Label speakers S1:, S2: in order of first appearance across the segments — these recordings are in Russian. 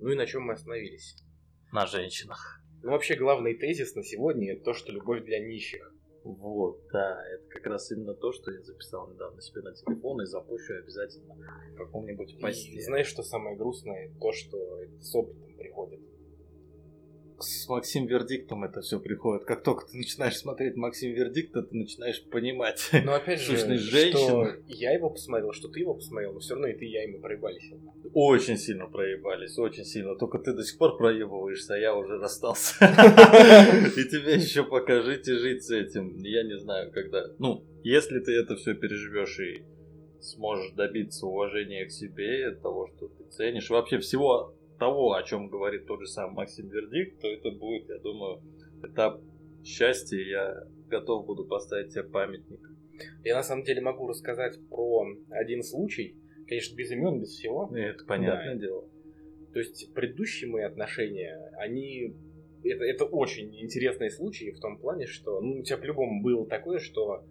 S1: Ну и на чем мы остановились?
S2: На женщинах.
S1: Ну вообще главный тезис на сегодня это то, что любовь для нищих.
S2: Вот, да, это как раз именно то, что я записал недавно себе на телефон и запущу обязательно в каком-нибудь посте.
S1: И знаешь, что самое грустное? То, что это с опытом приходит
S2: с Максим Вердиктом это все приходит. Как только ты начинаешь смотреть Максим Вердикта, ты начинаешь понимать
S1: Но опять же, что я его посмотрел, что ты его посмотрел, но все равно и ты, и я, мы проебались.
S2: Очень сильно проебались, очень сильно. Только ты до сих пор проебываешься, а я уже расстался. И тебе еще покажите жить с этим. Я не знаю, когда. Ну, если ты это все переживешь и сможешь добиться уважения к себе, того, что ты ценишь, вообще всего того, о чем говорит тот же самый Максим Вердикт, то это будет, я думаю, этап счастья. Я готов буду поставить тебе памятник.
S1: Я на самом деле могу рассказать про один случай, конечно, без имен, без всего.
S2: Это понятное да. дело.
S1: То есть предыдущие мои отношения, они это, это очень интересные случаи в том плане, что ну, у тебя по-любому было такое, что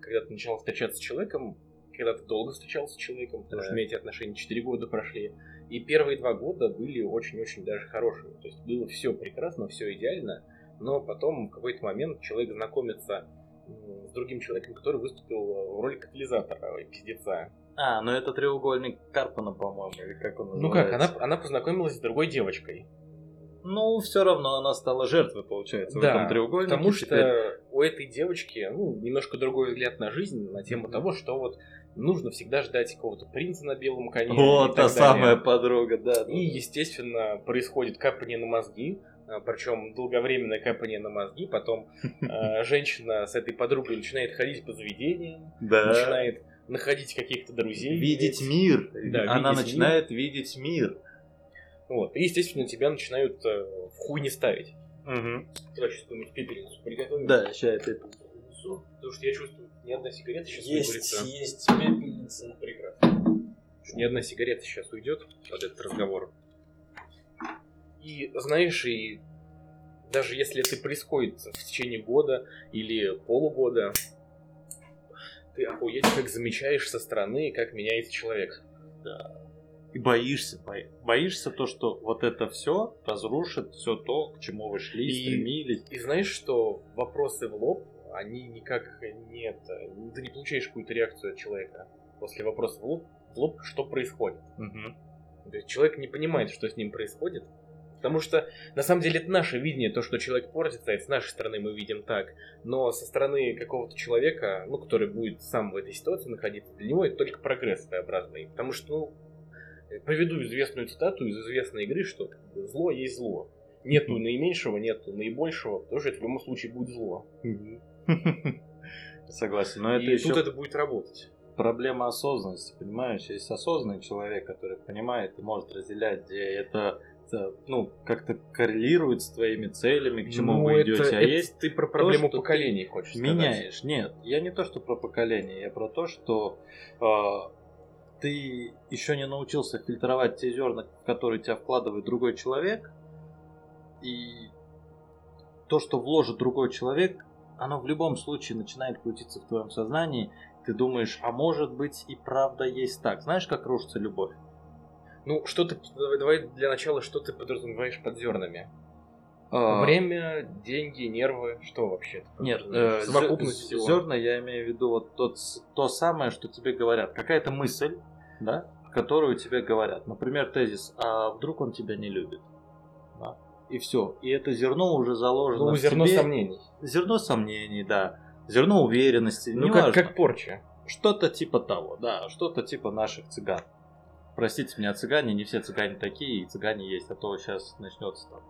S1: когда ты начал встречаться с человеком, когда ты долго встречался с человеком, потому да. что у меня эти отношения 4 года прошли, и первые два года были очень-очень даже хорошими. То есть было все прекрасно, все идеально, но потом в какой-то момент человек знакомится с другим человеком, который выступил в роли катализатора, пиздеца.
S2: А, ну это треугольник Карпана, по-моему, или как он
S1: называется. Ну как, она, она познакомилась с другой девочкой.
S2: Ну, все равно она стала жертвой, получается,
S1: да,
S2: в этом треугольнике.
S1: Потому что теперь... у этой девочки, ну, немножко другой взгляд на жизнь, на тему mm-hmm. того, что вот нужно всегда ждать какого-то принца на белом коне.
S2: Вот та самая подруга, да.
S1: И, естественно, происходит капание на мозги, а, причем долговременное капание на мозги, потом э, женщина с этой подругой начинает ходить по заведениям, да. начинает находить каких-то друзей.
S2: Видеть мир. Да, Она видеть начинает мир. видеть мир.
S1: Вот. И, естественно, тебя начинают э, в хуй не ставить. Угу. Давай сейчас какую-нибудь пепельницу приготовим.
S2: Да, сейчас я пепельницу.
S1: Потому что я чувствую, ни одна сигарета сейчас
S2: есть, выборется. Есть, пепельница.
S1: Прекрасно. Ни одна сигарета сейчас уйдет под этот разговор. И знаешь, и даже если это происходит в течение года или полугода, ты охуеть как замечаешь со стороны, как меняется человек.
S2: Да. И боишься, боишься то, что вот это все разрушит все то, к чему вы шли, и, стремились.
S1: И знаешь, что вопросы в лоб они никак нет, ты не получаешь какую-то реакцию от человека после вопроса в лоб, в лоб что происходит. Угу. То есть человек не понимает, что с ним происходит, Потому что, на самом деле, это наше видение, то, что человек портится, это с нашей стороны мы видим так. Но со стороны какого-то человека, ну, который будет сам в этой ситуации находиться, для него это только прогресс своеобразный. Потому что, ну, приведу известную цитату из известной игры, что зло есть зло. Нету наименьшего, нету наибольшего, тоже это в любом случае будет зло.
S2: Согласен, но
S1: это и еще... тут это будет работать.
S2: Проблема осознанности, понимаешь? Есть осознанный человек, который понимает и может разделять, где это ну, как-то коррелирует с твоими целями, к чему ну, вы идете. Это,
S1: а это есть ты про проблему то, поколений хочешь сказать.
S2: Меняешь. Нет, я не то, что про поколение, я про то, что э, ты еще не научился фильтровать те зерна, которые тебя вкладывает другой человек, и то, что вложит другой человек, оно в любом случае начинает крутиться в твоем сознании. Ты думаешь, а может быть и правда есть так. Знаешь, как рушится любовь?
S1: Ну, что ты, давай для начала, что ты подразумеваешь под зернами? А... Время, деньги, нервы, что вообще?
S2: Нет, э, совокупность всего. Зерна я имею в виду вот тот, то самое, что тебе говорят. Какая-то мысль, да, которую тебе говорят. Например, тезис, а вдруг он тебя не любит? И все. И это зерно уже заложено
S1: ну, зерно тебе. сомнений.
S2: Зерно сомнений, да. Зерно уверенности.
S1: Ну, как, как порча.
S2: Что-то типа того, да. Что-то типа наших цыган. Простите меня, цыгане, не все цыгане такие, и цыгане есть, а то сейчас начнется там.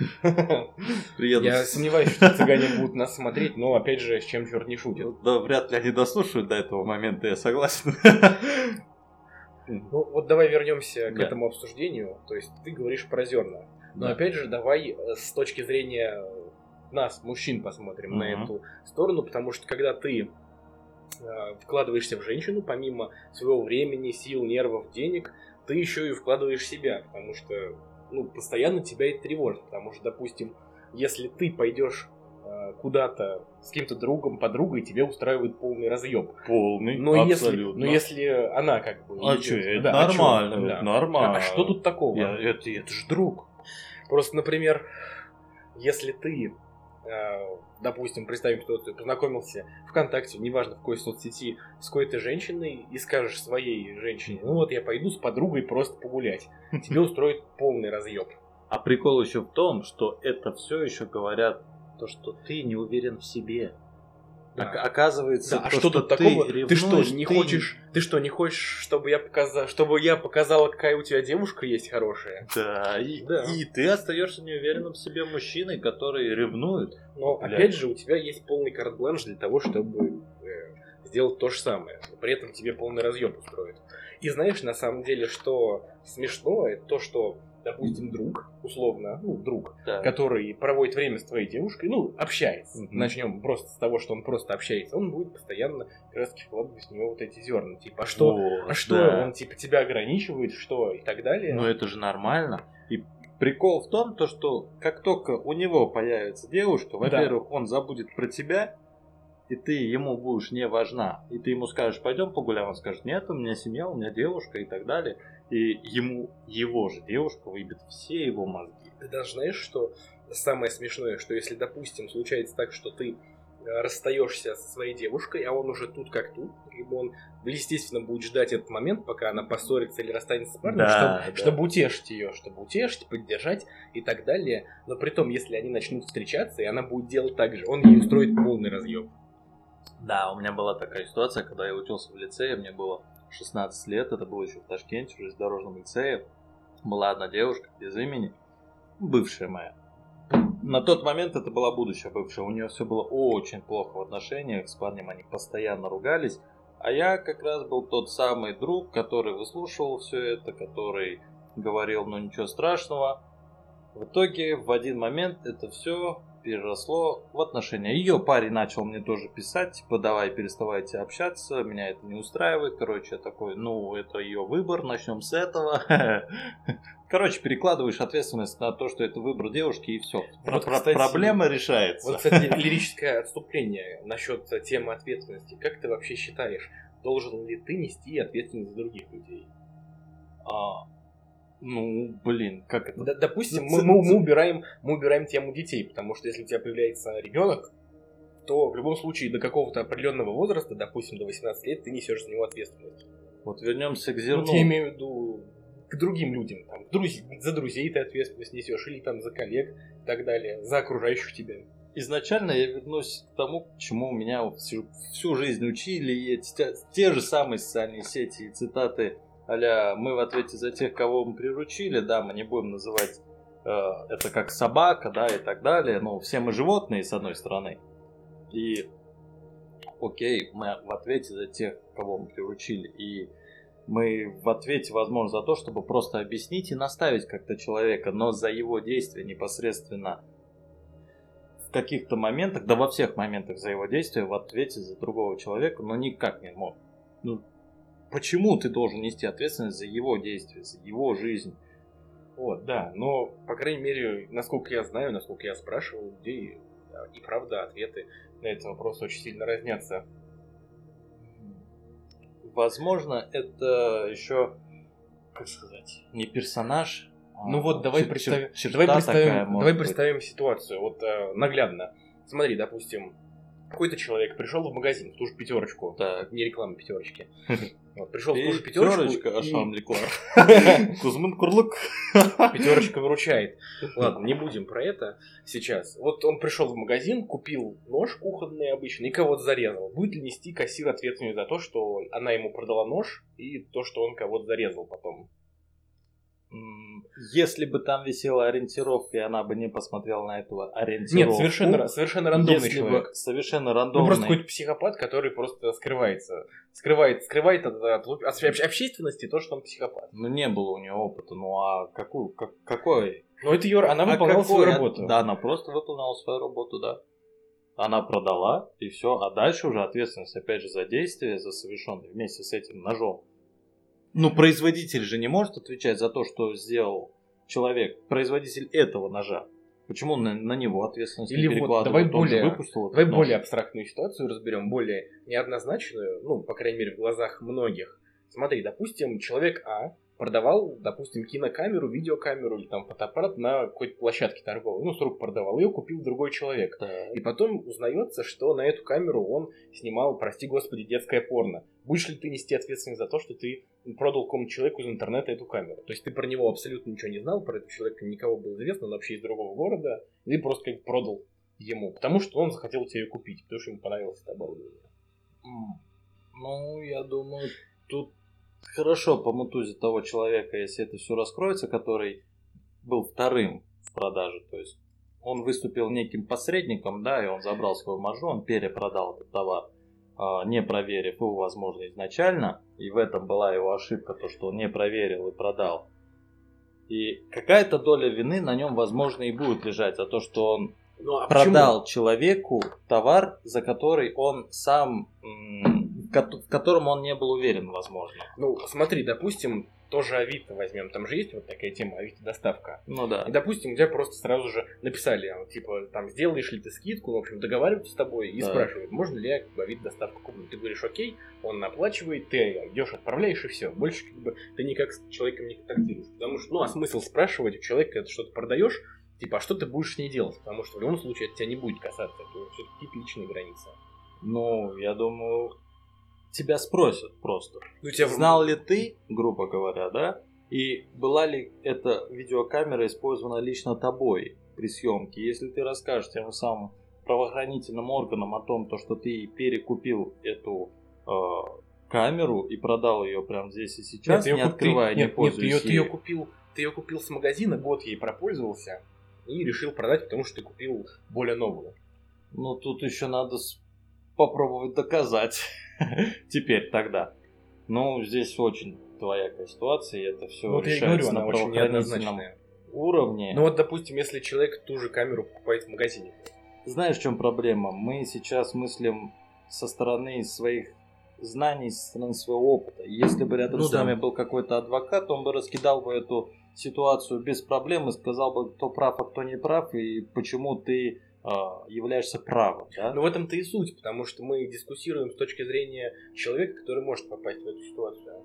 S1: Я сомневаюсь, что цыгане будут нас смотреть, но опять же, с чем черт не шутит.
S2: Да, вряд ли они дослушают до этого момента, я согласен.
S1: Ну вот давай вернемся к этому обсуждению. То есть ты говоришь про зерна. Но опять же, давай э, с точки зрения нас, мужчин, посмотрим mm-hmm. на эту сторону, потому что когда ты э, вкладываешься в женщину, помимо своего времени, сил, нервов, денег, ты еще и вкладываешь себя, потому что ну, постоянно тебя это тревожит, потому что, допустим, если ты пойдешь э, куда-то с каким-то другом, подругой, тебе устраивает полный разъеб.
S2: Полный,
S1: Но если,
S2: абсолютно.
S1: но если она как бы...
S2: А чё, это
S1: да, а
S2: нормально,
S1: Да.
S2: это нормально.
S1: А что тут такого?
S2: Я- это, это же друг.
S1: Просто, например, если ты, э, допустим, представим ситуацию, познакомился ВКонтакте, неважно в какой соцсети, с какой-то женщиной и скажешь своей женщине, ну вот я пойду с подругой просто погулять, тебе устроит полный разъеб.
S2: А прикол еще в том, что это все еще говорят то, что ты не уверен в себе.
S1: Да.
S2: Ок- Оказывается,
S1: Да, а
S2: то,
S1: что тут
S2: ты
S1: такого? Ты, что,
S2: ревнуешь,
S1: не
S2: ты-
S1: хочешь? Ты что, не хочешь, чтобы я показал, чтобы я показала, какая у тебя девушка есть хорошая?
S2: Да, и,
S1: Да.
S2: и ты остаешься неуверенным в себе мужчиной, который ревнует.
S1: Но
S2: Бля.
S1: опять же, у тебя есть полный карт-бланш для того, чтобы э, сделать то же самое. Но при этом тебе полный разъем устроит. И знаешь, на самом деле, что смешно, это то, что, допустим, друг, условно, ну, друг,
S2: Да.
S1: который проводит время с твоей девушкой, ну, общается.
S2: Мгм.
S1: Начнем просто с того, что он просто общается. Он будет постоянно как раз вкладывать в него вот эти зерна. Типа, а что,
S2: Вот,
S1: а что
S2: да.
S1: он типа тебя ограничивает, что и так далее.
S2: Но это же нормально. И прикол в том, то, что как только у него появится девушка, во-первых, он забудет про тебя, и ты ему будешь не важна. И ты ему скажешь, пойдем погуляем, он скажет, нет, у меня семья, у меня девушка и так далее. И ему его же девушка выбит все его мозги.
S1: Ты даже знаешь, что самое смешное, что если, допустим, случается так, что ты э, расстаешься со своей девушкой, а он уже тут как тут, либо он, естественно, будет ждать этот момент, пока она поссорится или расстанется с парнем,
S2: Да,
S1: чтобы,
S2: да.
S1: чтобы утешить ее, чтобы утешить, поддержать и так далее. Но при том, если они начнут встречаться, и она будет делать так же, он ей устроит полный разъем.
S2: Да, у меня была такая ситуация, когда я учился в лицее, мне было 16 лет, это было еще в Ташкенте, в железнодорожном лицее. Была одна девушка без имени, бывшая моя. На тот момент это была будущая бывшая, у нее все было очень плохо в отношениях, с парнем они постоянно ругались. А я как раз был тот самый друг, который выслушивал все это, который говорил, ну ничего страшного. В итоге в один момент это все переросло в отношения. Ее парень начал мне тоже писать, типа, давай переставайте общаться, меня это не устраивает. Короче, я такой, ну, это ее выбор, начнем с этого. Короче, перекладываешь ответственность на то, что это выбор девушки, и все.
S1: Вот, кстати,
S2: Проблема решается.
S1: Вот, кстати, лирическое отступление насчет темы ответственности. Как ты вообще считаешь, должен ли ты нести ответственность за других людей?
S2: А, ну, блин, как это?
S1: Д- допустим,
S2: Ц-
S1: мы, мы- мы убираем, мы убираем тему детей, потому что если у тебя появляется ребенок, то в любом случае до какого-то определенного возраста, допустим, до 18 лет, ты несешь за него ответственность.
S2: Вот вернемся к
S1: Ну,
S2: зерну.
S1: я имею в виду к другим людям. Там, друз- за друзей ты ответственность несешь, или там за коллег и так далее, за окружающих тебя.
S2: Изначально я вернусь к тому, к чему меня вот всю, всю жизнь учили, и эти, те, те же самые социальные сети и цитаты а мы в ответе за тех, кого мы приручили, да, мы не будем называть э, это как собака, да, и так далее, но все мы животные, с одной стороны. И окей, мы в ответе за тех, кого мы приручили, и мы в ответе, возможно, за то, чтобы просто объяснить и наставить как-то человека, но за его действия непосредственно в каких-то моментах, да во всех моментах за его действия в ответе за другого человека, но никак не мог. Ну, почему ты должен нести ответственность за его действия, за его жизнь?
S1: Вот, да, но, по крайней мере, насколько я знаю, насколько я спрашивал людей, да, и правда, ответы на этот вопрос очень сильно разнятся.
S2: Возможно, это еще, как сказать, не персонаж. а
S1: Ну вот, давай
S2: чер-
S1: представим,
S2: чер-
S1: давай представим,
S2: такая,
S1: давай
S2: быть.
S1: представим ситуацию, вот э, наглядно. Смотри, допустим, какой-то человек пришел в магазин, в ту же пятерочку,
S2: Так.
S1: не реклама пятерочки. Вот, пришел в ту же пятерочку,
S2: Пятерочка,
S1: и
S2: Ашам Леклар. Кузьмин Курлык.
S1: пятерочка выручает. Ладно, не будем про это сейчас. Вот он пришел в магазин, купил нож кухонный обычный и кого-то зарезал. Будет ли нести кассир ответственность за то, что она ему продала нож и то, что он кого-то зарезал потом?
S2: Если бы там висела ориентировка, и она бы не посмотрела на этого ориентировку.
S1: Нет, совершенно, совершенно рандомный
S2: если бы
S1: человек.
S2: совершенно
S1: Ну,
S2: рандомный.
S1: просто какой-то психопат, который просто скрывается. Скрывает, скрывает от, от от общественности то, что он психопат.
S2: Ну, не было у него опыта. Ну, а какую, как, какой?
S1: Но это ее, она
S2: А
S1: выполняла
S2: какой?
S1: свою
S2: А-
S1: работу.
S2: Да, она просто выполняла свою работу, да. Она продала, и все. А дальше уже ответственность, опять же, за действие, за совершенное вместе с этим ножом. Ну, производитель же не может отвечать за то, что сделал человек, производитель этого ножа. Почему на, на него ответственность
S1: Или
S2: не
S1: вот давай
S2: Он
S1: более,
S2: выпустил
S1: давай
S2: нож.
S1: более абстрактную ситуацию разберем, более неоднозначную, ну, по крайней мере, в глазах многих. Смотри, допустим, человек А продавал, допустим, кинокамеру, видеокамеру или там фотоаппарат на какой-то площадке торговой. Ну, с рук продавал. Ее купил другой человек.
S2: Так.
S1: И потом узнается, что на эту камеру он снимал, прости господи, детское порно. Будешь ли ты нести ответственность за то, что ты продал какому-то человеку из интернета эту камеру? То есть ты про него абсолютно ничего не знал, про этого человека никого было известно, он вообще из другого города, и ты просто как продал ему, потому что он захотел тебе ее купить, потому что ему понравилось это оборудование.
S2: Ну, я думаю, тут хорошо помутузить того человека, если это все раскроется, который был вторым в продаже. То есть он выступил неким посредником, да, и он забрал свою маржу, он перепродал этот товар, а, не проверив его, возможно, изначально. И в этом была его ошибка, то, что он не проверил и продал. И какая-то доля вины на нем, возможно, и будет лежать за то, что он
S1: Ну, а
S2: продал человеку товар, за который он сам, в ко- в котором он не был уверен, возможно.
S1: Ну, смотри, допустим, тоже Авито возьмем, там же есть вот такая тема Авито доставка.
S2: Ну да.
S1: И, допустим, у тебя просто сразу же написали, а, типа, там, сделаешь ли ты скидку, в общем, договариваются с тобой и
S2: Да.
S1: спрашивают, можно ли я как бы, Авито доставку куплю. Ты говоришь, окей, он оплачивает, ты идешь, отправляешь и все. Больше как бы ты никак с человеком не контактируешь. Потому что, ну, а смысл спрашивать у человека, когда ты что-то продаешь, типа, а что ты будешь с ней делать? Потому что в любом случае это тебя не будет касаться, это все какие-то личные границы.
S2: Ну, я думаю, тебя спросят просто.
S1: Ну, тебя
S2: Знал ли ты, грубо говоря, да? И была ли эта видеокамера использована лично тобой при съемке? Если ты расскажешь тем самым правоохранительным органам о том, то, что ты перекупил эту э, камеру и продал ее прямо здесь и сейчас,
S1: Нет,
S2: не
S1: куп-
S2: открывая,
S1: ты-
S2: не
S1: нет, нет,
S2: пользуясь
S1: ты ее, ты ее купил, ты ее купил с магазина, год ей пропользовался и решил продать, потому что ты купил более новую.
S2: Ну, тут еще надо попробовать доказать. Теперь, тогда. Ну, здесь очень двоякая ситуация, и это все
S1: Ну, вот я
S2: решается
S1: говорю,
S2: на
S1: она очень неоднозначная.
S2: уровне.
S1: Ну вот, допустим, если человек ту же камеру покупает в магазине.
S2: Знаешь, в чем проблема? Мы сейчас мыслим со стороны своих знаний, со стороны своего опыта. Если бы рядом
S1: Ну
S2: с
S1: да.
S2: нами был какой-то адвокат, он бы раскидал бы эту ситуацию без проблем и сказал бы, кто прав, а кто не прав, и почему ты являешься правым. Да?
S1: Но в этом-то и суть, потому что мы дискуссируем с точки зрения человека, который может попасть в эту ситуацию.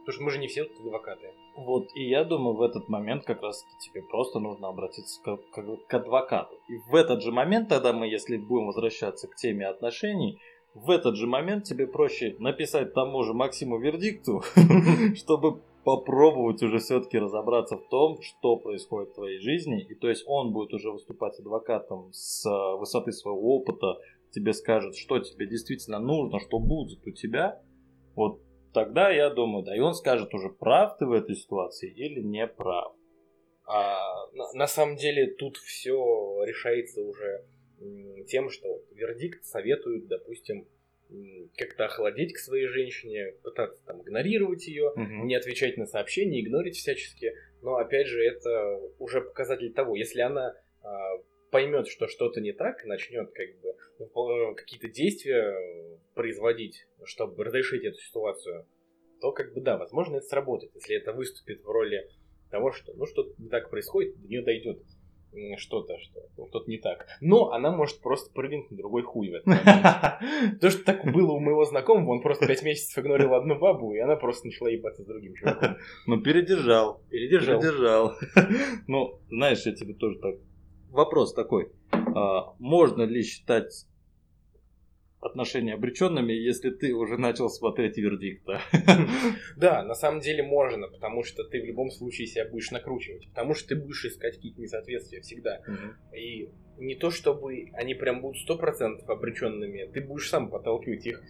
S1: Потому что мы же не все адвокаты.
S2: Вот, и я думаю, в этот момент как раз тебе просто нужно обратиться к, к- к адвокату. И в этот же момент, тогда мы, если будем возвращаться к теме отношений, в этот же момент тебе проще написать тому же Максиму Вердикту, чтобы попробовать уже все-таки разобраться в том, что происходит в твоей жизни. И то есть он будет уже выступать адвокатом с э, высоты своего опыта, тебе скажет, что тебе действительно нужно, что будет у тебя. Вот тогда я думаю, да, и он скажет уже, прав ты в этой ситуации или не прав.
S1: А на, на самом деле тут все решается уже тем, что вердикт советует, допустим, как-то охладеть к своей женщине, пытаться там игнорировать ее, не отвечать на сообщения, игнорить всячески. Но опять же, это уже показатель того, если она а, поймет, что что-то не так, начнет как бы выпол- какие-то действия э, производить, чтобы разрешить эту ситуацию, то как бы да, возможно, это сработает. Если это выступит в роли того, что ну что-то не так происходит, до нее дойдет что-то, что ну, что-то не так. Но она может просто прыгнуть на другой хуй в этот момент. Потому что так было у моего знакомого, он просто пять месяцев игнорил одну бабу, и она просто начала ебаться с другим чуваком.
S2: Ну, передержал.
S1: Передержал.
S2: Передержал. Ну, знаешь, я тебе тоже так... Вопрос такой. А, можно ли считать отношения обреченными, если ты уже начал смотреть вердикта?
S1: Да, на самом деле можно, потому что ты в любом случае себя будешь накручивать, потому что ты будешь искать какие-то несоответствия всегда. И не то, чтобы они прям будут сто процентов обреченными, ты будешь сам подталкивать их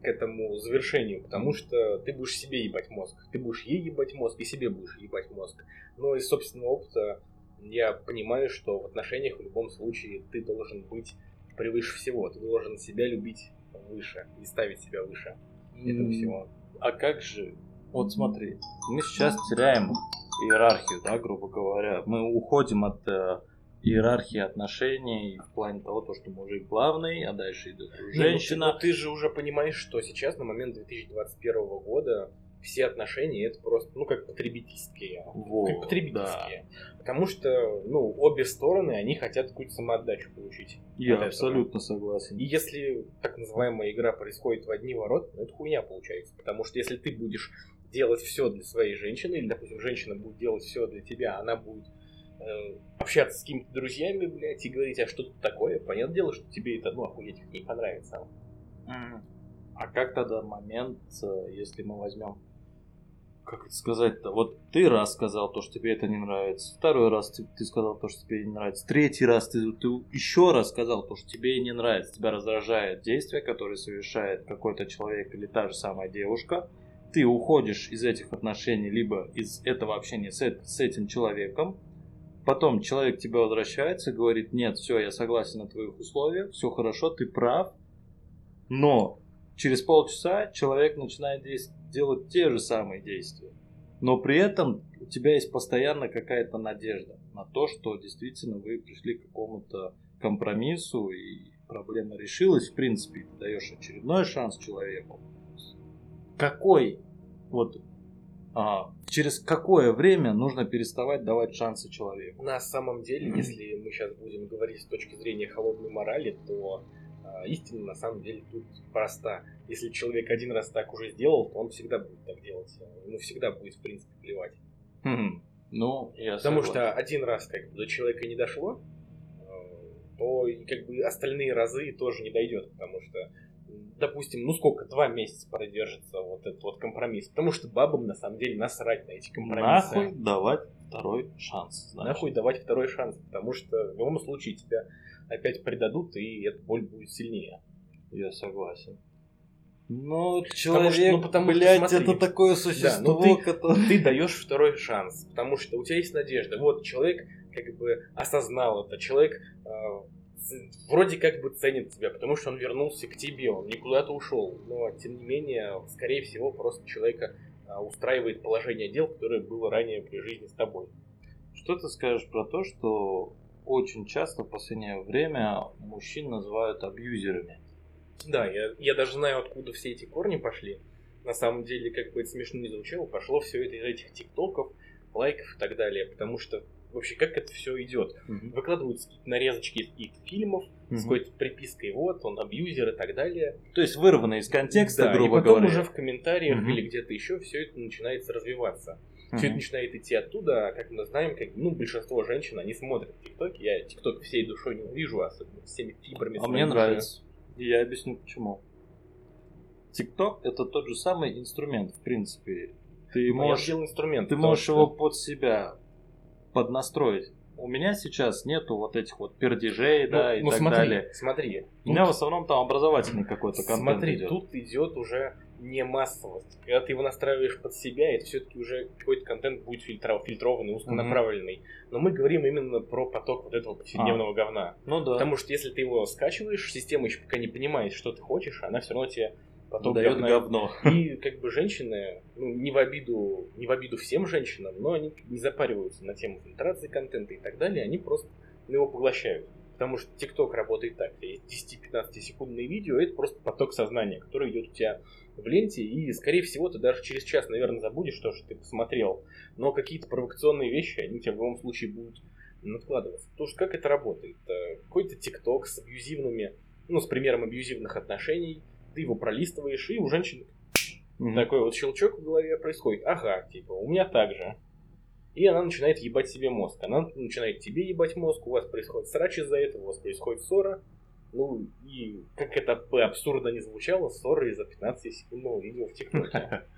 S1: к этому завершению, потому что ты будешь себе ебать мозг. Ты будешь ей ебать мозг и себе будешь ебать мозг. Но из собственного опыта я понимаю, что в отношениях в любом случае ты должен быть превыше всего. Ты должен себя любить выше и ставить себя выше этого всего.
S2: А как же? Вот смотри, мы сейчас теряем иерархию, да, грубо говоря. Мы уходим от э, иерархии отношений в плане того, то, что мужик главный, а дальше идет
S1: Не, ну ты-
S2: женщина.
S1: ну ты же уже понимаешь, что сейчас, на момент 2021 года, все отношения это просто, ну, как потребительские.
S2: Во,
S1: как потребительские. Да. Потому что, ну, обе стороны, они хотят какую-то самоотдачу получить.
S2: Я абсолютно этого. согласен.
S1: И если так называемая игра происходит в одни ворота, ну, это хуйня получается. Потому что если ты будешь делать все для своей женщины, или, допустим, женщина будет делать все для тебя, она будет э, общаться с какими-то друзьями, блядь, и говорить, а что тут такое, понятное дело, что тебе это, ну, охуеть не понравится.
S2: А как тогда момент, э, если мы возьмем как это сказать-то? Вот ты раз сказал то, что тебе это не нравится, второй раз ты, ты сказал то, что тебе не нравится, третий раз ты, ты еще раз сказал то, что тебе не нравится, тебя раздражает действие, которое совершает какой-то человек или та же самая девушка, ты уходишь из этих отношений, либо из этого общения с, с этим человеком, потом человек тебе возвращается говорит, нет, все, я согласен на твоих условиях, все хорошо, ты прав, но через полчаса человек начинает делать те же самые действия. Но при этом у тебя есть постоянно какая-то надежда на то, что действительно вы пришли к какому-то компромиссу и проблема решилась. В принципе, ты даешь очередной шанс человеку. Какой вот а, через какое время нужно переставать давать шансы человеку?
S1: На самом деле, если мы сейчас будем говорить с точки зрения холодной морали, то истина на самом деле тут проста. Если человек один раз так уже сделал, то он всегда будет так делать. Ему всегда будет, в принципе, плевать.
S2: Хм. Ну, я
S1: Потому согласен. что один раз как бы до человека не дошло, э, то и как бы остальные разы тоже не дойдет, потому что допустим, ну сколько, два месяца продержится вот этот вот компромисс. Потому что бабам на самом деле насрать на эти компромиссы.
S2: Нахуй давать второй шанс.
S1: Значит. Нахуй давать второй шанс, потому что в любом случае тебя опять предадут, и эта боль будет сильнее.
S2: Я согласен. Ну, человек, потому что, ну, потому блядь, что, смотри, это такое существо,
S1: да, ну, ты, которое... ты даешь второй шанс, потому что у тебя есть надежда. Вот человек как бы осознал это, человек э, вроде как бы ценит тебя, потому что он вернулся к тебе, он никуда-то ушел. Но, тем не менее, скорее всего, просто человека э, устраивает положение дел, которое было ранее при жизни с тобой.
S2: Что ты скажешь про то, что очень часто в последнее время мужчин называют абьюзерами.
S1: Да, я, я даже знаю, откуда все эти корни пошли. На самом деле, как бы это смешно не звучало, пошло все это из этих тиктоков, лайков и так далее. Потому что вообще как это все идет? Угу. Выкладываются какие-то нарезочки из каких-то фильмов угу. с какой-то припиской, вот, он абьюзер и так далее.
S2: То есть вырвано из контекста,
S1: да,
S2: грубо
S1: и потом
S2: говоря.
S1: уже в комментариях угу. или где-то еще все это начинается развиваться. Mm-hmm. Все это начинает идти оттуда, а как мы знаем, как, ну, большинство женщин, они смотрят ТикТок. Я ТикТок всей душой ненавижу, особенно всеми фибрами.
S2: А мне нравится. И я объясню почему. ТикТок это тот же самый инструмент, в принципе. Ты
S1: ну, можешь, инструмент,
S2: ты можешь что... его под себя поднастроить. У меня сейчас нету вот этих вот пердежей, ну, да, и ну, так
S1: смотри,
S2: далее.
S1: Смотри.
S2: У меня в основном там образовательный какой-то контент
S1: Смотри,
S2: идет.
S1: тут идет уже не массовость. Когда ты его настраиваешь под себя, это все-таки уже какой-то контент будет фильтров, фильтрованный, узконаправленный. Mm-hmm. Но мы говорим именно про поток вот этого повседневного а. говна.
S2: Ну да.
S1: Потому что если ты его скачиваешь, система еще пока не понимает, что ты хочешь, она все равно тебе
S2: поток дает говна. говно.
S1: И как бы женщины, ну, не в обиду, не в обиду всем женщинам, но они не запариваются на тему фильтрации контента и так далее, они просто его поглощают. Потому что TikTok работает так. 10-15 секундные видео это просто поток сознания, который идет у тебя в ленте, и, скорее всего, ты даже через час, наверное, забудешь то, что ты посмотрел. Но какие-то провокационные вещи, они у тебя в любом случае будут накладываться. Потому что как это работает? Э, какой-то ТикТок с абьюзивными, ну, с примером абьюзивных отношений, ты его пролистываешь, и у женщины mm-hmm. такой вот щелчок в голове происходит. Ага, типа, у меня так же. И она начинает ебать себе мозг. Она начинает тебе ебать мозг, у вас происходит срач из-за этого, у вас происходит ссора, ну, и как это бы абсурдно не звучало, ссоры из-за 15 секундного видео в ТикТоке.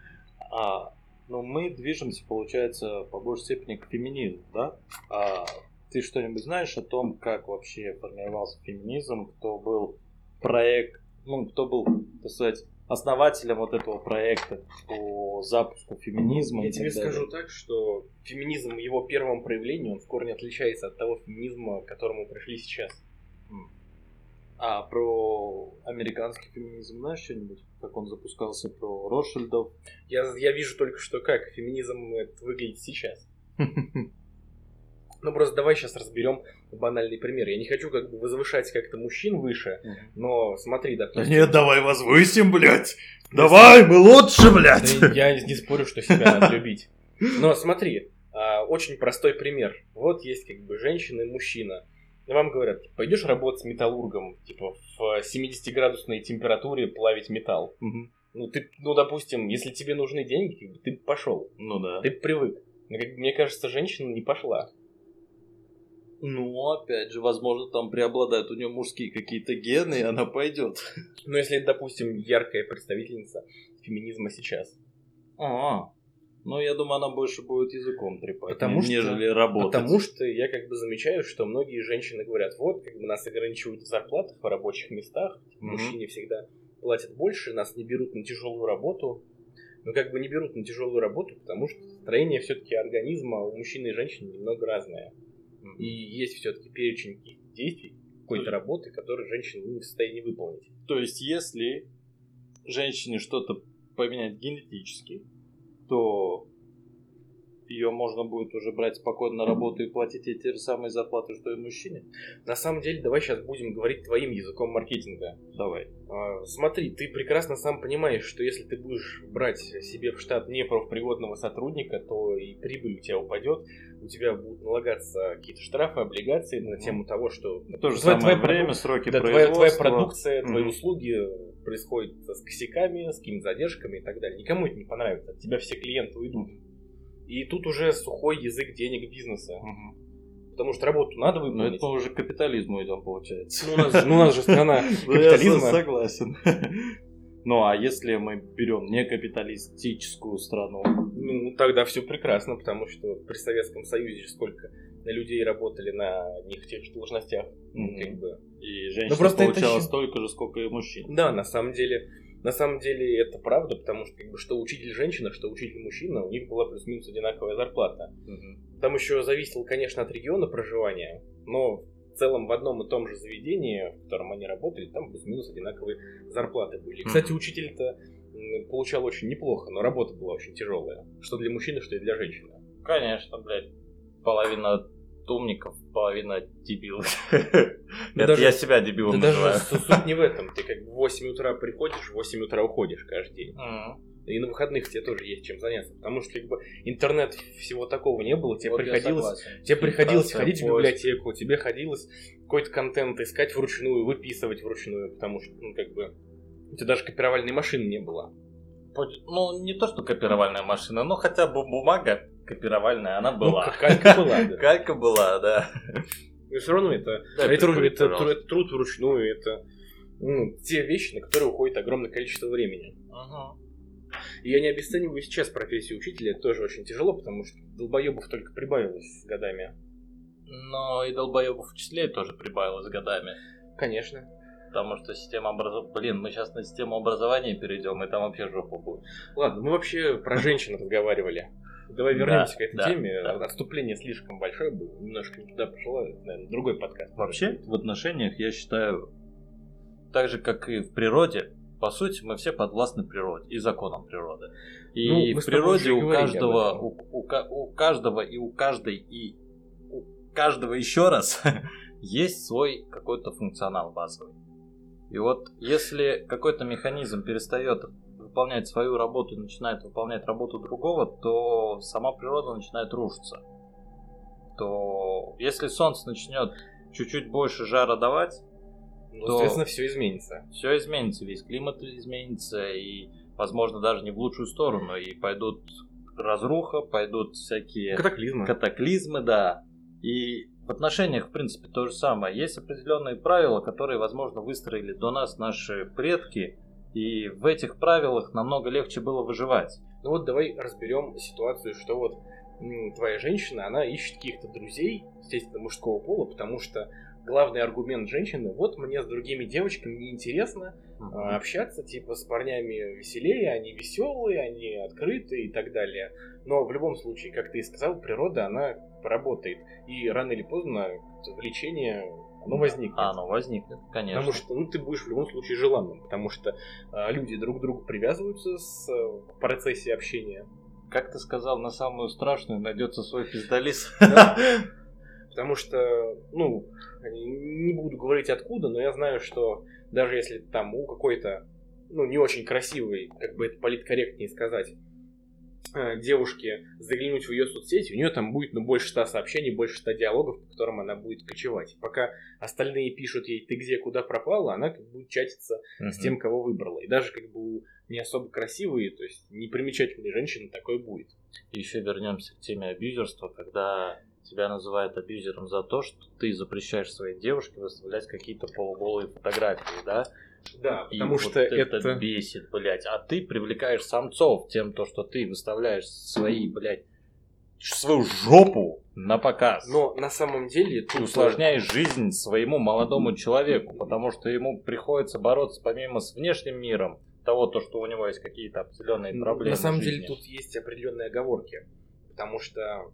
S2: А, ну, мы движемся, получается, по большей степени к феминизму, да? А ты что-нибудь знаешь о том, как вообще формировался феминизм, кто был проект, ну, кто был, так сказать, основателем вот этого проекта по запуску феминизма.
S1: Я тебе далее. скажу так, что феминизм в его первом проявлении, он в корне отличается от того феминизма, к которому пришли сейчас.
S2: А про американский феминизм знаешь что-нибудь? Как он запускался, про Ротшильдов?
S1: Я, я вижу только что как феминизм выглядит сейчас. Ну просто давай сейчас разберем банальный пример. Я не хочу как бы возвышать как-то мужчин выше, но смотри, допустим...
S2: Нет, давай возвысим, блядь! Давай, мы лучше, блядь!
S1: Я не спорю, что себя надо любить. Но смотри, а, очень простой пример. Вот есть как бы женщина и мужчина. Вам говорят, пойдешь работать металлургом, типа в 70-градусной температуре плавить металл.
S2: Мгм.
S1: Ну, ты, ну, допустим, если тебе нужны деньги, ты пошел.
S2: Ну да.
S1: Ты привык. Но, как бы, мне кажется, женщина не пошла.
S2: Ну, опять же, возможно, там преобладают у нее мужские какие-то гены, и она пойдет.
S1: Но если, допустим, яркая представительница феминизма сейчас.
S2: А, ну я думаю, она больше будет языком трепать,
S1: Потому
S2: не-
S1: что-
S2: нежели работать.
S1: Потому что я как бы замечаю, что многие женщины говорят, вот, как бы нас ограничивают в зарплатах в рабочих местах,
S2: Мгм.
S1: мужчине всегда платят больше, нас не берут на тяжелую работу. Но как бы не берут на тяжелую работу, потому что строение все-таки организма у мужчины и женщины немного разное.
S2: Мгм.
S1: И есть все-таки перечень действий, какой-то работы, которые женщина не в состоянии выполнить.
S2: То есть, если женщине что-то поменять генетически, то ее можно будет уже брать спокойно на работу и платить ей те же самые зарплаты, что и мужчине.
S1: На самом деле, давай сейчас будем говорить твоим языком маркетинга.
S2: Давай.
S1: А, Смотри, ты прекрасно сам понимаешь, что если ты будешь брать себе в штат неправоприводного сотрудника, то и прибыль у тебя упадет, у тебя будут налагаться какие-то штрафы, облигации на тему того, что
S2: То же
S1: твоя-
S2: самое
S1: твоя
S2: время,
S1: проду-
S2: сроки
S1: да, твоя, твоя
S2: производства.
S1: продукция, твои
S2: Мгм.
S1: услуги происходят с косяками, с какими-то задержками и так далее. Никому это не понравится, от тебя все клиенты уйдут. И тут уже сухой язык денег бизнеса, потому что работу надо выполнить.
S2: это мы уже к капитализму идем, получается.
S1: Ну, у нас, же- ну, у нас же страна
S2: я
S1: капитализма.
S2: со- согласен. Ну, а если мы берем не капиталистическую страну?
S1: Ну, тогда все прекрасно, потому что при Советском Союзе сколько людей работали на них тех же должностях.
S2: Мгм.
S1: Как бы.
S2: И женщина
S1: просто это
S2: получала
S1: щи-
S2: столько же, сколько и мужчин.
S1: Да, на самом деле, на самом деле это правда, потому что как бы что учитель женщина, что учитель мужчина, у них была плюс-минус одинаковая зарплата. Там еще зависело, конечно, от региона проживания, но в целом в одном и том же заведении, в котором они работали, там плюс-минус одинаковые зарплаты были. Кстати, учитель-то получал очень неплохо, но работа была очень тяжелая. Что для мужчины, что и для женщины.
S2: Конечно, блядь. Половина умников, половина дебилов.
S1: Ну,
S2: Это я себя дебилом
S1: даже
S2: называю.
S1: су- суть не в этом. Ты как бы в 8 утра приходишь, в 8 утра уходишь каждый день. И на выходных тебе тоже есть чем заняться. Потому что как бы интернет всего такого не было. Тебе
S2: Вот
S1: приходилось, тебе приходилось ходить в библиотеку, тебе ходилось какой-то контент искать вручную, выписывать вручную, потому что, ну, как бы, у тебя даже копировальной машины не было.
S2: Ну, не то, что копировальная машина, но хотя бы бумага копировальная, она была.
S1: Ну, калька была, да.
S2: Калька была, да.
S1: Но все равно это,
S2: Дай
S1: это, это, это труд вручную, это ну, те вещи, на которые уходит огромное количество времени.
S2: Мгм.
S1: И я не обесцениваю сейчас профессию учителя, это тоже очень тяжело, потому что долбоебов только прибавилось с годами.
S2: Но и долбоебов учителей тоже прибавилось с годами.
S1: Конечно.
S2: Потому что система образования... Блин, мы сейчас на систему образования перейдем, и там вообще жопа будет.
S1: Ладно, мы вообще про женщин разговаривали. Давай
S2: Да,
S1: вернемся к этой
S2: да,
S1: теме.
S2: да.
S1: Отступление слишком большое было, немножко не туда пошло, наверное, другой подкаст.
S2: Вообще, в отношениях, я считаю, так же, как и в природе, по сути, мы все подвластны природе и законам природы. И
S1: Ну,
S2: в природе у каждого, у, у у каждого и у каждой и у каждого еще раз есть свой какой-то функционал базовый. И вот если какой-то механизм перестает выполнять свою работу и начинает выполнять работу другого, то сама природа начинает рушиться. То если солнце начнет чуть-чуть больше жара давать,
S1: Ну,
S2: то-
S1: соответственно, все изменится.
S2: все изменится, весь климат изменится, и, возможно, даже не в лучшую сторону, и пойдут разруха, пойдут всякие
S1: Катаклизмы.
S2: катаклизмы, да. И в отношениях, в принципе, то же самое. Есть определенные правила, которые, возможно, выстроили до нас наши предки, и в этих правилах намного легче было выживать.
S1: Ну вот давай разберем ситуацию, что вот твоя женщина, она ищет каких-то друзей, естественно, мужского пола, потому что главный аргумент женщины, вот мне с другими девочками неинтересно а, общаться, типа с парнями веселее, они веселые, они открытые и так далее. Но в любом случае, как ты и сказал, природа, она поработает. И рано или поздно влечение, оно возникнет.
S2: А, оно возникнет, конечно.
S1: Потому что ну, ты будешь в любом случае желанным, потому что а, люди друг к другу привязываются с, э, в процессе общения.
S2: Как ты сказал, на самую страшную найдется свой пиздолис.
S1: Потому что, ну, не буду говорить откуда, но я знаю, что даже если там у какой-то, ну, не очень красивой, как бы это политкорректнее сказать, э, девушки заглянуть в ее соцсети, у нее там будет ну, больше ста сообщений, больше ста диалогов, по которым она будет кочевать. Пока остальные пишут ей «ты где, куда пропала», она как будет чатиться uh-huh. с тем, кого выбрала. И даже как бы не особо красивые, то есть непримечательные женщины такой будет.
S2: И еще вернемся к теме абьюзерства, когда тебя называют абьюзером за то, что ты запрещаешь своей девушке выставлять какие-то полуголые фотографии, да?
S1: Да, и потому что вот это...
S2: это бесит, блядь. А ты привлекаешь самцов тем, то, что ты выставляешь свои, блядь, свою жопу на показ.
S1: Но на самом деле
S2: ты усложняешь жизнь своему молодому человеку, потому что ему приходится бороться помимо с внешним миром, того, то, что у него есть какие-то определенные проблемы.
S1: На самом деле тут есть определенные оговорки, потому что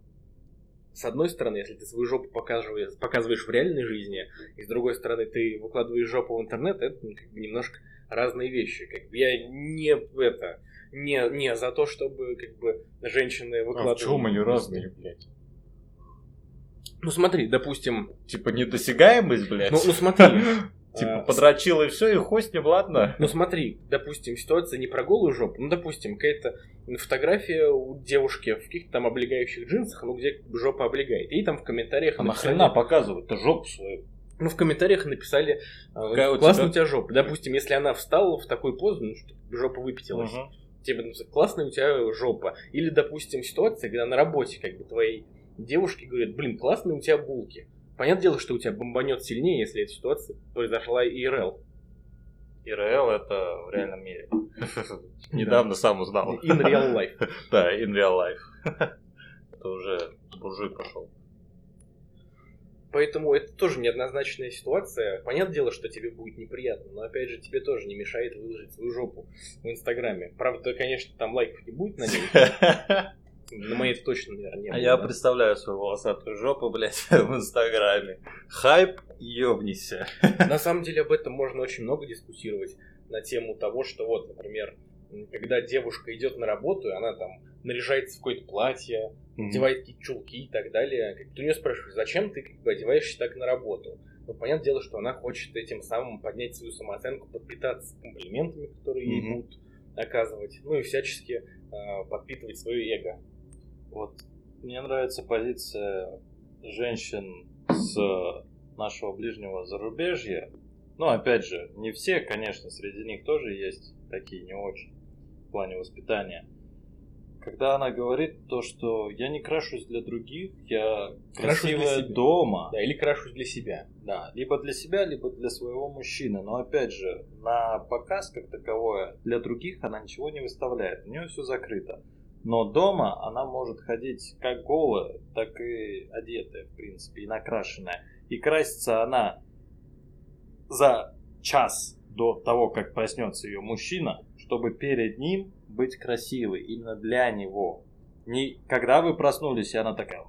S1: с одной стороны, если ты свою жопу показываешь, показываешь в реальной жизни, и с другой стороны, ты выкладываешь жопу в интернет, это ну, как бы немножко разные вещи. Как бы я не это не, не за то, чтобы как бы женщины выкладывали.
S2: А в чем они разные, блядь?
S1: Ну смотри, допустим.
S2: Tипа недосягаемость, блядь.
S1: Ну, ну смотри,
S2: Типа а, подрочил и все, и хуй с ним, ладно.
S1: Ну смотри, допустим, ситуация не про голую жопу, ну допустим, какая-то фотография у девушки в каких-то там облегающих джинсах, ну где жопа облегает. И там в комментариях
S2: А написали... нахрена показывают-то жопу свою?
S1: Ну, в комментариях написали, а, Какая классно у тебя... у тебя жопа. Допустим, если она встала в такую позу, ну, что жопа выпятилась, угу. тебе написали, классная у тебя жопа. Или, допустим, ситуация, когда на работе, как бы, твоей девушке говорят, блин, классные у тебя булки. Понятное дело, что у тебя бомбанет сильнее, если эта ситуация произошла ИРЛ.
S2: ИРЛ это в реальном мире. Недавно сам узнал.
S1: In real life.
S2: Да, in real life. Это уже буржуй пошел.
S1: Поэтому это тоже неоднозначная ситуация. Понятное дело, что тебе будет неприятно, но опять же тебе тоже не мешает выложить свою жопу в Инстаграме. Правда, конечно, там лайков не будет на ней. На моей точно, наверное, не
S2: А я представляю свою волосатую жопу, блядь, в Инстаграме. Хайп, ёбнися.
S1: На самом деле об этом можно очень много дискуссировать на тему того, что вот, например, когда девушка идет на работу, и она там наряжается в какое-то платье, mm-hmm. одевает какие-то чулки и так далее, как ты у нее спрашиваешь, зачем ты как бы одеваешься так на работу? Ну, понятное дело, что она хочет этим самым поднять свою самооценку, подпитаться комплиментами, которые mm-hmm. ей будут оказывать, ну и всячески э, подпитывать свое эго.
S2: Вот мне нравится позиция женщин с нашего ближнего зарубежья. Но опять же, не все, конечно, среди них тоже есть такие не очень в плане воспитания. Когда она говорит то, что я не крашусь для других, я красивая дома.
S1: Да, или крашусь для себя.
S2: Да, либо для себя, либо для своего мужчины. Но опять же, на показ как таковое для других она ничего не выставляет. У нее все закрыто. Но дома она может ходить как голая, так и одетая, в принципе, и накрашенная. И красится она за час до того, как проснется ее мужчина, чтобы перед ним быть красивой, именно для него. Не когда вы проснулись, и она такая,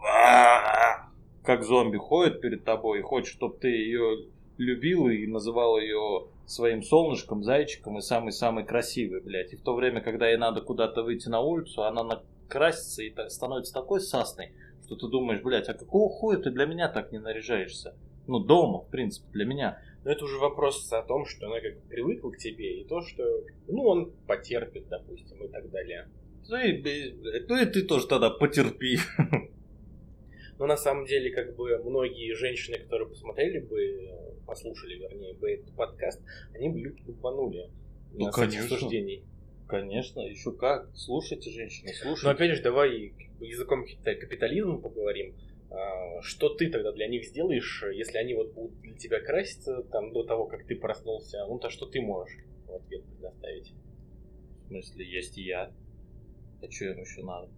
S2: как зомби ходит перед тобой и хочет, чтобы ты ее любил и называл ее своим солнышком, зайчиком и самый-самый красивый, блядь. И в то время, когда ей надо куда-то выйти на улицу, она накрасится и становится такой сасной, что ты думаешь, блядь, а какого хуя ты для меня так не наряжаешься? Ну, дома, в принципе, для меня.
S1: Но это уже вопрос о том, что она как привыкла к тебе, и то, что, ну, он потерпит, допустим, и так далее.
S2: Ну и, ну и ты тоже тогда потерпи.
S1: Но на самом деле, как бы, многие женщины, которые посмотрели бы послушали, вернее, бы этот подкаст, они бы бомбанули
S2: ну, на конечно. суждений. Конечно, еще как. Слушайте, женщины, слушайте.
S1: Но опять же, давай языком капитализма поговорим. А, что ты тогда для них сделаешь, если они вот будут для тебя краситься там до того, как ты проснулся? Ну, то что ты можешь в ответ предоставить?
S2: В смысле, есть я. А что им еще надо?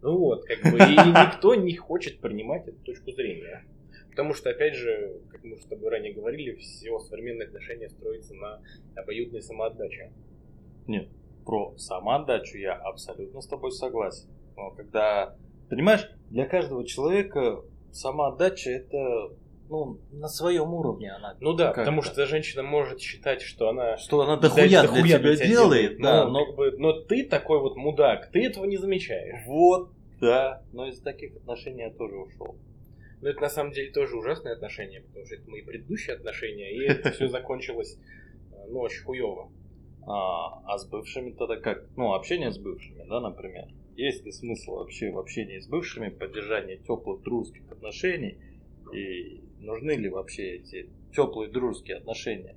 S1: Ну вот, как бы, и никто не хочет принимать эту точку зрения. Потому что, опять же, как мы с тобой ранее говорили, все современные отношения строятся на обоюдной самоотдаче.
S2: Нет, про самоотдачу я абсолютно с тобой согласен. Но когда, понимаешь, для каждого человека самоотдача это ну, на своем уровне она.
S1: Ну да, потому что женщина может считать, что она...
S2: Что она дохуя для, для тебя делает, делает
S1: да, но, но... Как бы, но ты такой вот мудак, ты этого не замечаешь.
S2: Вот, да, но из таких отношений я тоже ушел.
S1: Но это на самом деле тоже ужасные отношения, потому что это мои предыдущие отношения, и это все закончилось, э, ну, очень хуево.
S2: А, а с бывшими тогда как? Ну, общение с бывшими, да, например. Есть ли смысл вообще в общении с бывшими, поддержание теплых дружеских отношений? И нужны ли вообще эти теплые дружеские отношения?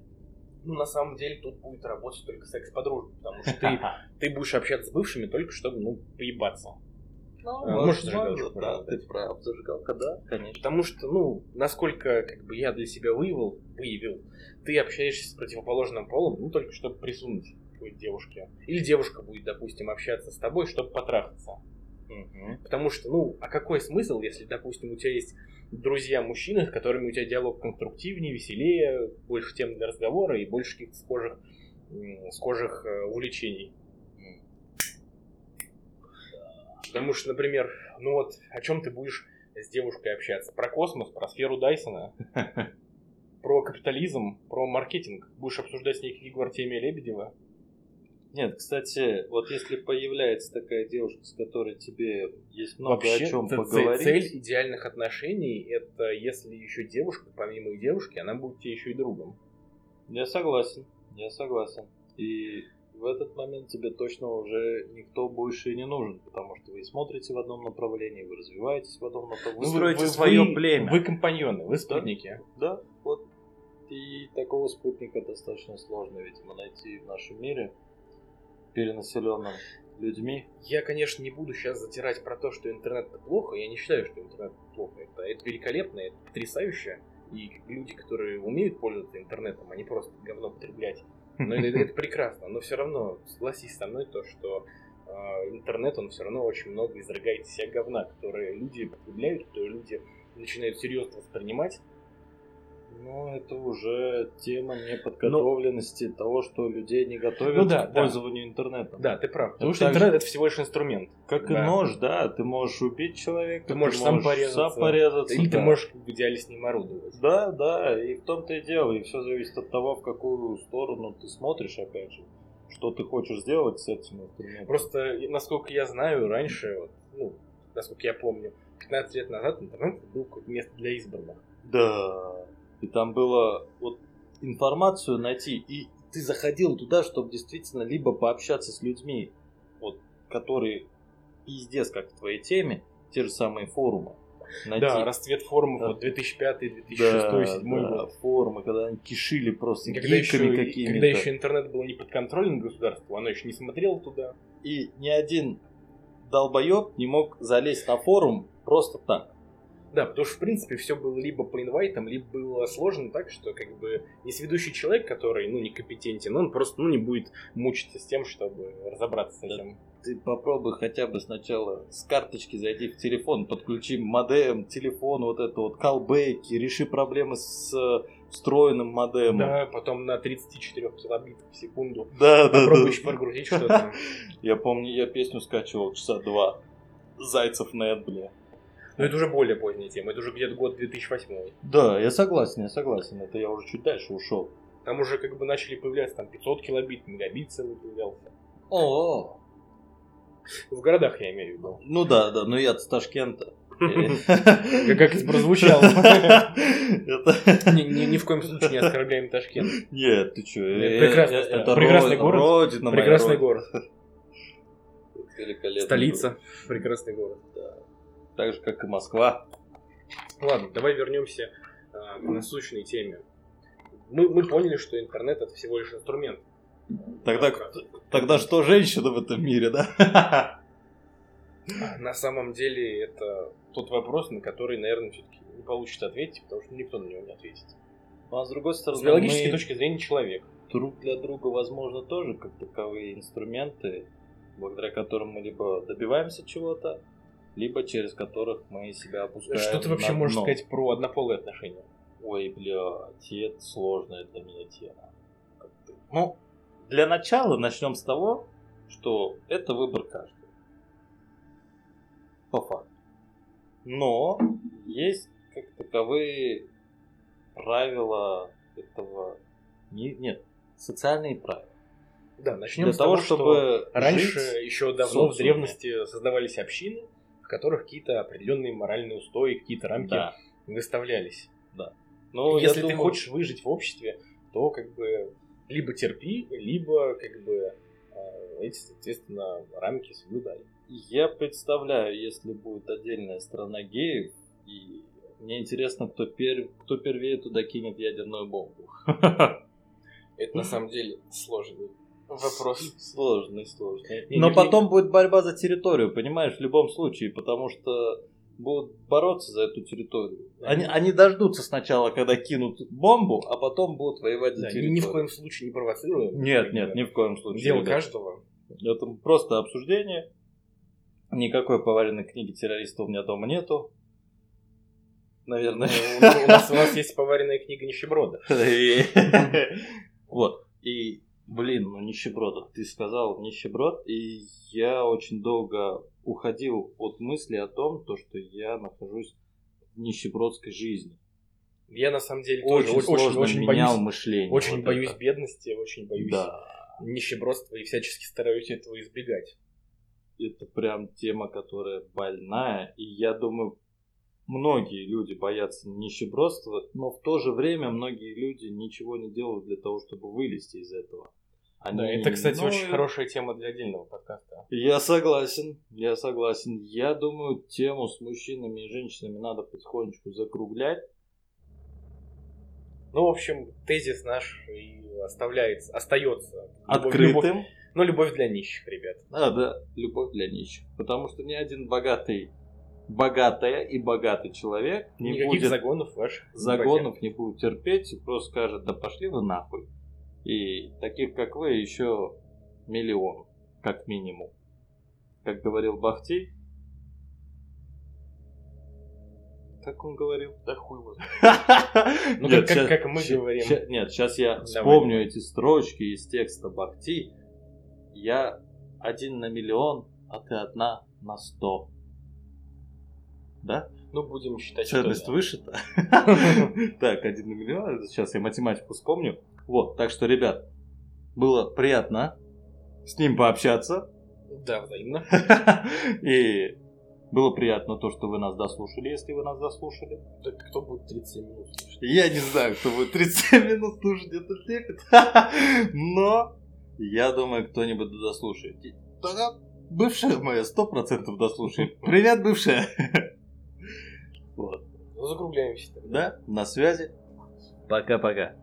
S1: Ну, на самом деле, тут будет работать только секс по дружбе, потому что ты, ты будешь общаться с бывшими только чтобы, ну, поебаться.
S2: Ну, а, может, зажигалку да, ты прав, зажигалка, да,
S1: конечно. Потому что, ну, насколько как бы я для себя выявил, выявил, ты общаешься с противоположным полом, ну, только чтобы присунуть какой-то девушке. Или девушка будет, допустим, общаться с тобой, чтобы потрахаться. Угу. Потому что, ну, а какой смысл, если, допустим, у тебя есть друзья мужчины, с которыми у тебя диалог конструктивнее, веселее, больше тем для разговора и больше каких-то схожих, схожих э, увлечений. Потому что, например, ну вот, о чем ты будешь с девушкой общаться? Про космос, про сферу Дайсона, про капитализм, про маркетинг. Будешь обсуждать с ней книгу Артемия Лебедева?
S2: Нет, кстати, вот если появляется такая девушка, с которой тебе есть много Вообще, о чем поговорить.
S1: Цель идеальных отношений это если еще девушка, помимо девушки, она будет тебе еще и другом.
S2: Я согласен, я согласен. И в этот момент тебе точно уже никто больше не нужен, потому что вы смотрите в одном направлении, вы развиваетесь в одном направлении,
S1: вы строите вы, свое вы, племя. Вы компаньоны, вы спутники.
S2: Да, да, вот. И такого спутника достаточно сложно, видимо, найти в нашем мире перенаселенным людьми.
S1: Я, конечно, не буду сейчас затирать про то, что интернет это плохо. Я не считаю, что интернет плохо. Это, это великолепно, это потрясающе. И люди, которые умеют пользоваться интернетом, они просто говно потреблять. Но это, это прекрасно. Но все равно, согласись со мной, то, что э, интернет, он все равно очень много изрыгает из себя говна, которые люди потребляют, которые люди начинают серьезно воспринимать
S2: ну, это уже тема неподготовленности Но... того, что людей не готовят ну, да, к пользованию да. интернетом.
S1: Да, ты прав. Потому это что интернет же... это всего лишь инструмент.
S2: Как да. и нож, да, ты можешь убить человека,
S1: ты можешь, ты можешь сам порезаться,
S2: сам порезаться
S1: или да. ты можешь в идеале с ним орудовать.
S2: Да, да, и в том-то и дело, и все зависит от того, в какую сторону ты смотришь, опять же, что ты хочешь сделать с этим инструментом.
S1: Просто, насколько я знаю, раньше, ну, насколько я помню, 15 лет назад интернет был какое-то место для избранных.
S2: Да. И там было вот информацию найти, и ты заходил туда, чтобы действительно либо пообщаться с людьми, вот, которые пиздец как в твоей теме, те же самые форумы.
S1: Найти. Да, расцвет форумов да. вот 2005, 2006, да, 2007 да,
S2: год. форумы, когда они кишили просто когда еще, какими-то.
S1: Когда еще интернет был не под контролем государства, оно еще не смотрело туда.
S2: И ни один долбоеб не мог залезть на форум просто так.
S1: Да, потому что, в принципе, все было либо по инвайтам, либо было сложно так, что, как бы, несведущий человек, который, ну, некомпетентен, он просто, ну, не будет мучиться с тем, чтобы разобраться с этим.
S2: Ты попробуй хотя бы сначала с карточки зайди в телефон, подключи модем, телефон, вот это вот, колбейки, реши проблемы с встроенным модемом.
S1: Да, потом на 34 килобитах в секунду.
S2: Да, да,
S1: Попробуй еще прогрузить что-то.
S2: Я помню, я песню скачивал часа два. Зайцев нет, бля.
S1: Но это уже более поздняя тема, это уже где-то год 2008.
S2: Да, я согласен, я согласен, это я уже чуть дальше ушел.
S1: Там уже как бы начали появляться там 500 килобит, мегабит целый появлялся.
S2: О,
S1: В городах я имею в виду.
S2: Ну да, да, но я с Ташкента.
S1: Как это прозвучало. Ни в коем случае не оскорбляем Ташкент.
S2: Нет, ты что?
S1: Это прекрасный город. Прекрасный город. Столица. Прекрасный город.
S2: Так же, как и Москва.
S1: Ладно, давай вернемся э, к насущной теме. Мы, мы поняли, что интернет это всего лишь инструмент.
S2: Тогда, тогда что женщина в этом мире, да?
S1: На самом деле это тот вопрос, на который, наверное, все-таки не получится ответить, потому что никто на него не ответит.
S2: Ну, а с другой стороны,
S1: с биологической точки зрения человек.
S2: Друг для друга, возможно, тоже как таковые инструменты, благодаря которым мы либо добиваемся чего-то, либо через которых мы себя опускаем
S1: Что ты вообще можешь сказать про однополые отношения?
S2: Ой, блядь, это сложная для меня тема. Ну, для начала начнем с того, что это выбор каждого. По факту. Но есть как таковые правила этого... Не, нет, социальные правила.
S1: Да, начнем Для с того, чтобы раньше, еще давно в древности создавались общины, в которых какие-то определенные моральные устои, какие-то рамки
S2: да.
S1: выставлялись.
S2: Да. Ну,
S1: Если
S2: я
S1: ты
S2: думаю-
S1: хочешь выжить в обществе, то как бы либо терпи, либо как бы э, эти, соответственно, рамки соблюдай.
S2: Я представляю, если будет отдельная страна геев, и мне интересно, кто, пер... кто первее туда кинет ядерную бомбу.
S1: Это на самом деле сложный вопрос.
S2: Сложный, сложный.
S1: Не,
S2: Но
S1: не-
S2: потом будет борьба за территорию, понимаешь, в любом случае, потому что будут бороться за эту территорию. Они, они дождутся сначала, когда кинут бомбу, а потом будут воевать за
S1: Да, ни,
S2: территорию.
S1: ни в коем случае не провоцируем.
S2: Нет, нет, ни в коем случае.
S1: Дело
S2: ребят.
S1: каждого.
S2: Это просто обсуждение. Никакой поваренной книги террориста у меня дома нету. Наверное.
S1: Ну, У нас, у нас есть поваренная книга нищеброда.
S2: И- Вот. И, блин, ну нищеброд. Ты сказал нищеброд, и я очень долго уходил от мысли о том, то, что я нахожусь в нищебродской жизни.
S1: Я на самом деле
S2: Очень,
S1: тоже
S2: сложно
S1: очень, очень
S2: менял
S1: боюсь,
S2: мышление.
S1: очень
S2: вот
S1: боюсь
S2: это.
S1: бедности, очень боюсь
S2: Да.
S1: нищебродства и всячески стараюсь этого избегать.
S2: это прям тема, которая больная. И я думаю, многие люди боятся нищебродства, но в то же время многие люди ничего не делают для того, чтобы вылезти из этого. Они-
S1: Да, это, кстати,
S2: ну,
S1: очень хорошая тема для отдельного подкаста.
S2: Я согласен, я согласен. Я думаю, тему с мужчинами и женщинами надо потихонечку закруглять.
S1: Ну, в общем, тезис наш и оставляется, остается.
S2: Открытым.
S1: ну, любовь для нищих, ребят.
S2: А, да, любовь для нищих. Потому что ни один богатый, богатая и богатый человек не
S1: Никаких
S2: будет
S1: загонов ваших.
S2: загонов не будет терпеть и просто скажет, да пошли вы нахуй. И таких, как вы, еще миллион, как минимум. Как говорил Бахти. Как он говорил?
S1: Да хуй его.
S2: Ну,
S1: как- мы говорим.
S2: нет, сейчас я
S1: Давай.
S2: вспомню эти строчки из текста Бахти. Я один на миллион, а ты одна на сто. Да?
S1: Ну, будем считать, что
S2: Ценность
S1: да.
S2: вышита. Так, один на миллион. Сейчас я математику вспомню. Вот, так что, ребят, было приятно с ним пообщаться.
S1: Да, взаимно.
S2: И было приятно то, что вы нас дослушали, если вы нас дослушали.
S1: Так кто будет 37 минут слушать?
S2: Я не знаю, кто будет 37 минут слушать этот лепет. Но я думаю, кто-нибудь дослушает. Тогда бывшая моя 100% дослушает. Привет, бывшая. Вот.
S1: Ну, закругляемся тогда.
S2: Да, на связи. Пока-пока.